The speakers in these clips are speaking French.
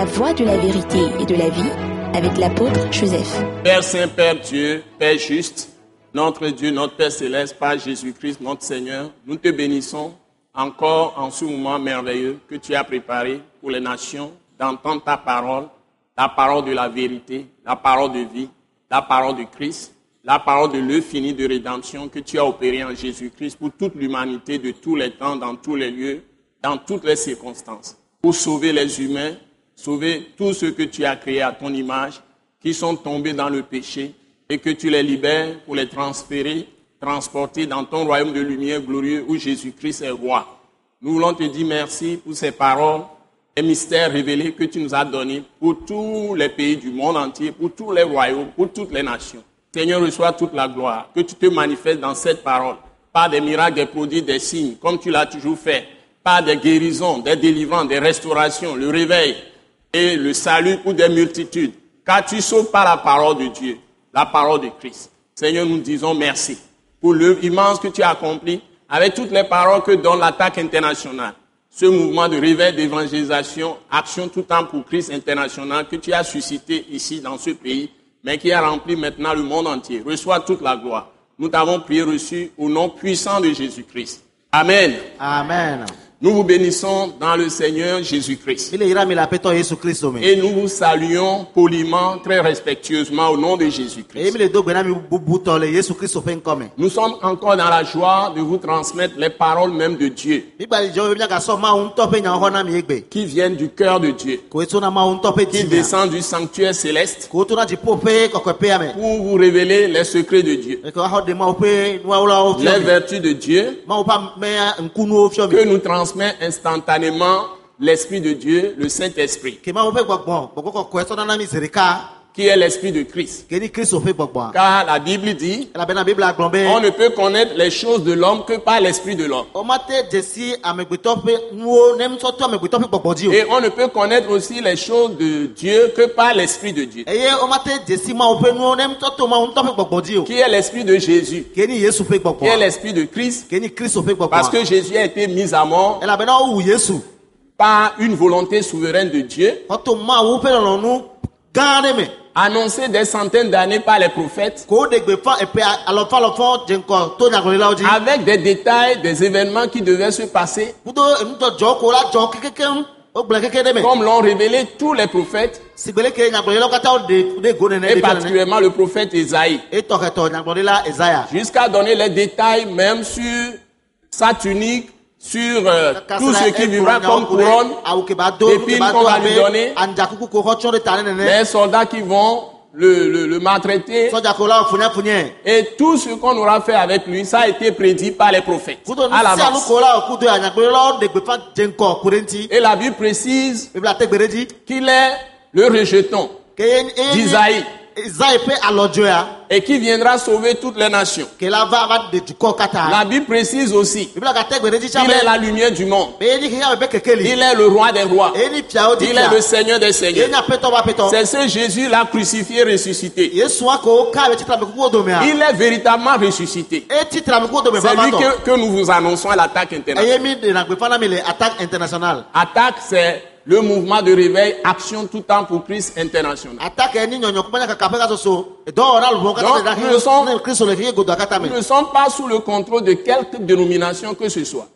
La voie de la vérité et de la vie avec l'apôtre Joseph. Père Saint, Père Dieu, Père juste, notre Dieu, notre Père céleste, par Jésus-Christ, notre Seigneur, nous te bénissons encore en ce moment merveilleux que tu as préparé pour les nations d'entendre ta parole, la parole de la vérité, la parole de vie, la parole de Christ, la parole de l'œuvre finie de rédemption que tu as opérée en Jésus-Christ pour toute l'humanité de tous les temps, dans tous les lieux, dans toutes les circonstances, pour sauver les humains, sauver tous ceux que tu as créés à ton image, qui sont tombés dans le péché, et que tu les libères pour les transférer, transporter dans ton royaume de lumière glorieux où Jésus-Christ est roi. Nous voulons te dire merci pour ces paroles et mystères révélés que tu nous as donnés pour tous les pays du monde entier, pour tous les royaumes, pour toutes les nations. Seigneur, reçois toute la gloire, que tu te manifestes dans cette parole, par des miracles, des produits, des signes, comme tu l'as toujours fait, par des guérisons, des délivrances, des restaurations, le réveil et le salut pour des multitudes. Car tu sauves par la parole de Dieu, la parole de Christ. Seigneur, nous disons merci pour l'œuvre immense que tu as accomplie avec toutes les paroles que donne l'attaque internationale. Ce mouvement de réveil, d'évangélisation, action tout temps pour Christ international que tu as suscité ici dans ce pays, mais qui a rempli maintenant le monde entier. Reçois toute la gloire. Nous t'avons prié reçu au nom puissant de Jésus-Christ. Amen. Amen. Nous vous bénissons dans le Seigneur Jésus-Christ. Et nous vous saluons poliment, très respectueusement au nom de Jésus-Christ. Nous sommes encore dans la joie de vous transmettre les paroles même de Dieu, qui viennent du cœur de Dieu, qui descendent du sanctuaire céleste. Pour vous révéler les secrets de Dieu, o les vertus de Dieu. Que nous transmet instantanément l'Esprit de Dieu, le Saint-Esprit, Qui est l'Esprit de Christ. Car la Bible dit, on ne peut connaître les choses de l'homme que par l'Esprit de l'homme. Et on ne peut connaître aussi les choses de Dieu que par l'Esprit de Dieu, qui est l'Esprit de Jésus, qui est l'Esprit de Christ, parce que Jésus a été mis à mort par une volonté souveraine de Dieu, annoncée des centaines d'années par les prophètes, avec des détails des événements qui devaient se passer, comme l'ont révélé tous les prophètes, et particulièrement le prophète Isaïe, ezaya jusqu'à donner les détails même sur sa tunique, sur euh, tout ce qui vivra comme couronne, do Épines keba qu'on va lui donner. les soldats qui vont le, le, le maltraiter, et tout ce qu'on aura fait avec lui, ça a été prédit par les prophètes. À Et la Bible précise qu'il est le rejeton d'Isaïe et qui viendra sauver toutes les nations. la Bible précise aussi qu'il est la lumière du monde. Il est le roi des rois. Il est le Seigneur des seigneurs. C'est ce Jésus l'a crucifié, ressuscité. Il est véritablement ressuscité. C'est lui que, que nous vous annonçons à l'attaque internationale Attaque, c'est le mouvement de réveil, action tout temps pour Christ international. Donc, nous ne sommes- Nous ne pas sous le contrôle de quelque dénomination que ce soit.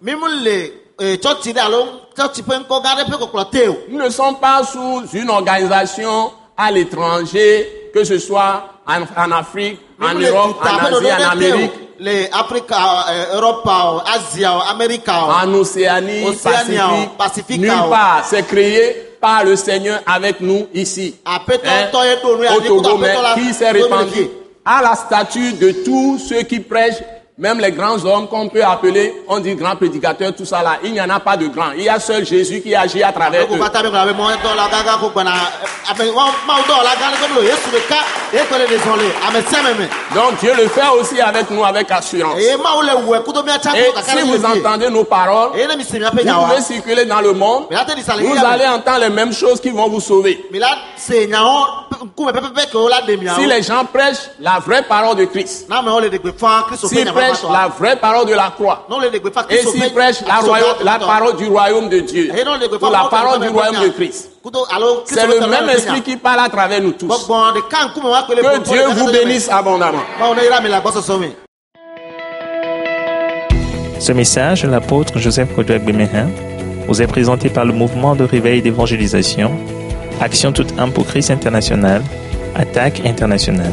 o Nous ne sommes pas sous une organisation à l'étranger, que ce soit en, en Afrique, en Europe, en Asie, en Amérique, o le afrika eh, europa o asia o amerika o en Océanie, Océania, Pacifique, Pacifique, nulle ah, part. C'est créé par le Seigneur avec nous ici. aƒetɔ Hein, au Togo, mais qui s'est répandu? À la statue de tous ceux qui prêchent, même les grands hommes qu'on peut appeler, on dit grands prédicateurs, tout ça là. Il n'y en a pas de grands. Il y a seul Jésus qui agit à travers eux. Donc Dieu le fait aussi avec nous avec assurance. Et si vous entendez nos paroles, vous pouvez circuler dans le monde. Vous allez entendre les mêmes choses qui vont vous sauver. Si les gens prêchent la vraie parole de Christ, s'ils la vraie parole de la croix, et ƒe prêchent la, royaume- la parole du royaume de Dieu, gbe ou la parole du royaume de Christ, C'est le même esprit qui parle à travers nous tous. Que Dieu vous bénisse abondamment. Ce message de l'apôtre Joseph Kodouak Bemehin vous est présenté par le mouvement de réveil d'évangélisation, Action toute âme pour Christ international, Attaque internationale.